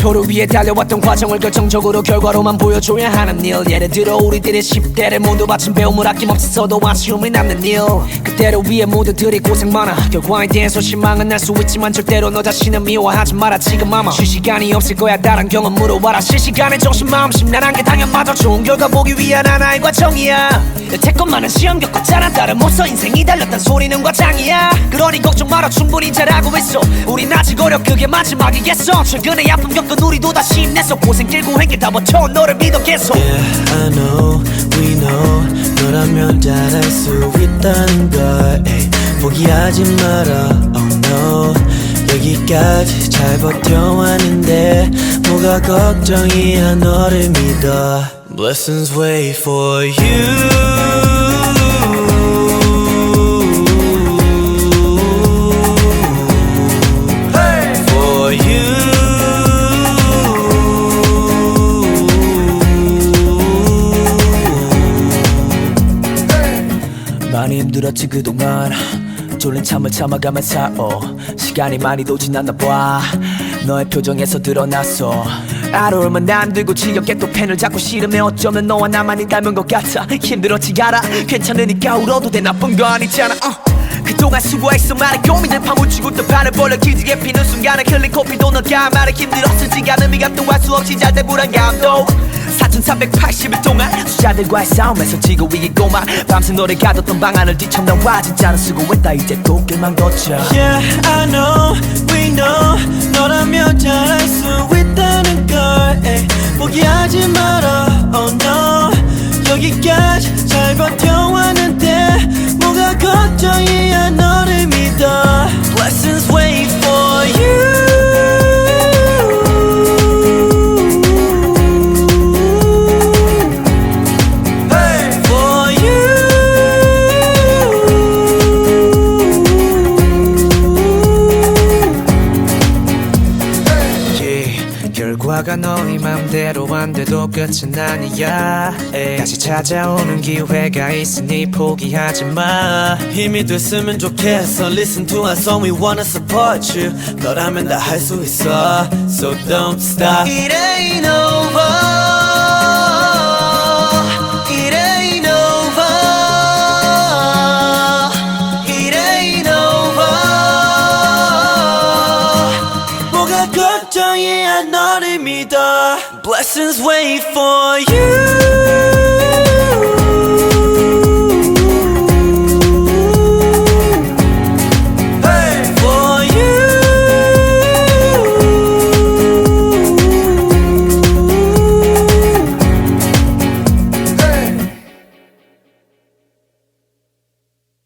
목표를 위해 달려왔던 과정을 결정적으로 결과로만 보여줘야 하는 일. 예를 들어 우리들의 10대를 모두 바친 배움을 아낌없이 써도 아쉬움이 남는 일. 그대를 위해 모두들이 고생 많아. 결과에 대해서 실망은 날 수 있지만 절대로 너 자신을 미워하지 마라. 지금 아마 쉴 시간이 없을 거야. 다른 경험으로 와라. 실시간에 정신 마음 심란한 게 당연마저 좋은 결과 보기 위한 하나의 과정이야. 여태껏 많은 시험 겪었잖아 못써 인생이 달렸단 소리는 과장이야. 그러니 걱정 마라. 충분히 잘하고 있어. 우린 어려 그게 마지막이겠어. 최근에 아픔 겪은 우리도 다시 힘내서 고생 길고 행길 다 버텨. 너를 믿어 계속. Yeah, I know, we know. 너라면 잘할 수 있다는 걸 에이, 포기하지 마라, oh no. 여기까지 잘 버텨왔는데 뭐가 걱정이야 너를 믿어. Blessings wait for you 많이 힘들었지 그동안. 졸린 잠을 참아가며 살어 시간이 많이도 지났나 봐. 너의 표정에서 드러났어. 아로울만 안 들고 지겹게 또 펜을 잡고 싫으면 어쩌면 너와 나만이 닮은 것 같아. 힘들었지 알아 괜찮으니까 울어도 돼. 나쁜 거 아니잖아. 어. 그동안 수고했어. 많은 고민들 파묻히고 또 발을 벌려 기지개 피는 순간에 흘린 코피도 너가 말에 힘들었을지 않음이가 또할 수 없이 잘된 불안감도 4380일 동안 수자들과의 싸움에서 지고 이기고만 밤새 노래 가뒀던 방안을 뒤쳐나와 진짜는 수고했다. 이제 꽃길만 걷자 Yeah I know we know. 너라면 잘할 수 있다 결과가 너희 맘대로 안 돼도 끝은 아니야 에이. 다시 찾아오는 기회가 있으니 포기하지 마 힘이 됐으면 좋겠어 Listen to our song we wanna support you 너라면 다 할 수 있어 So don't stop It ain't over 걱정이야 너를 믿어 Blessings wait for you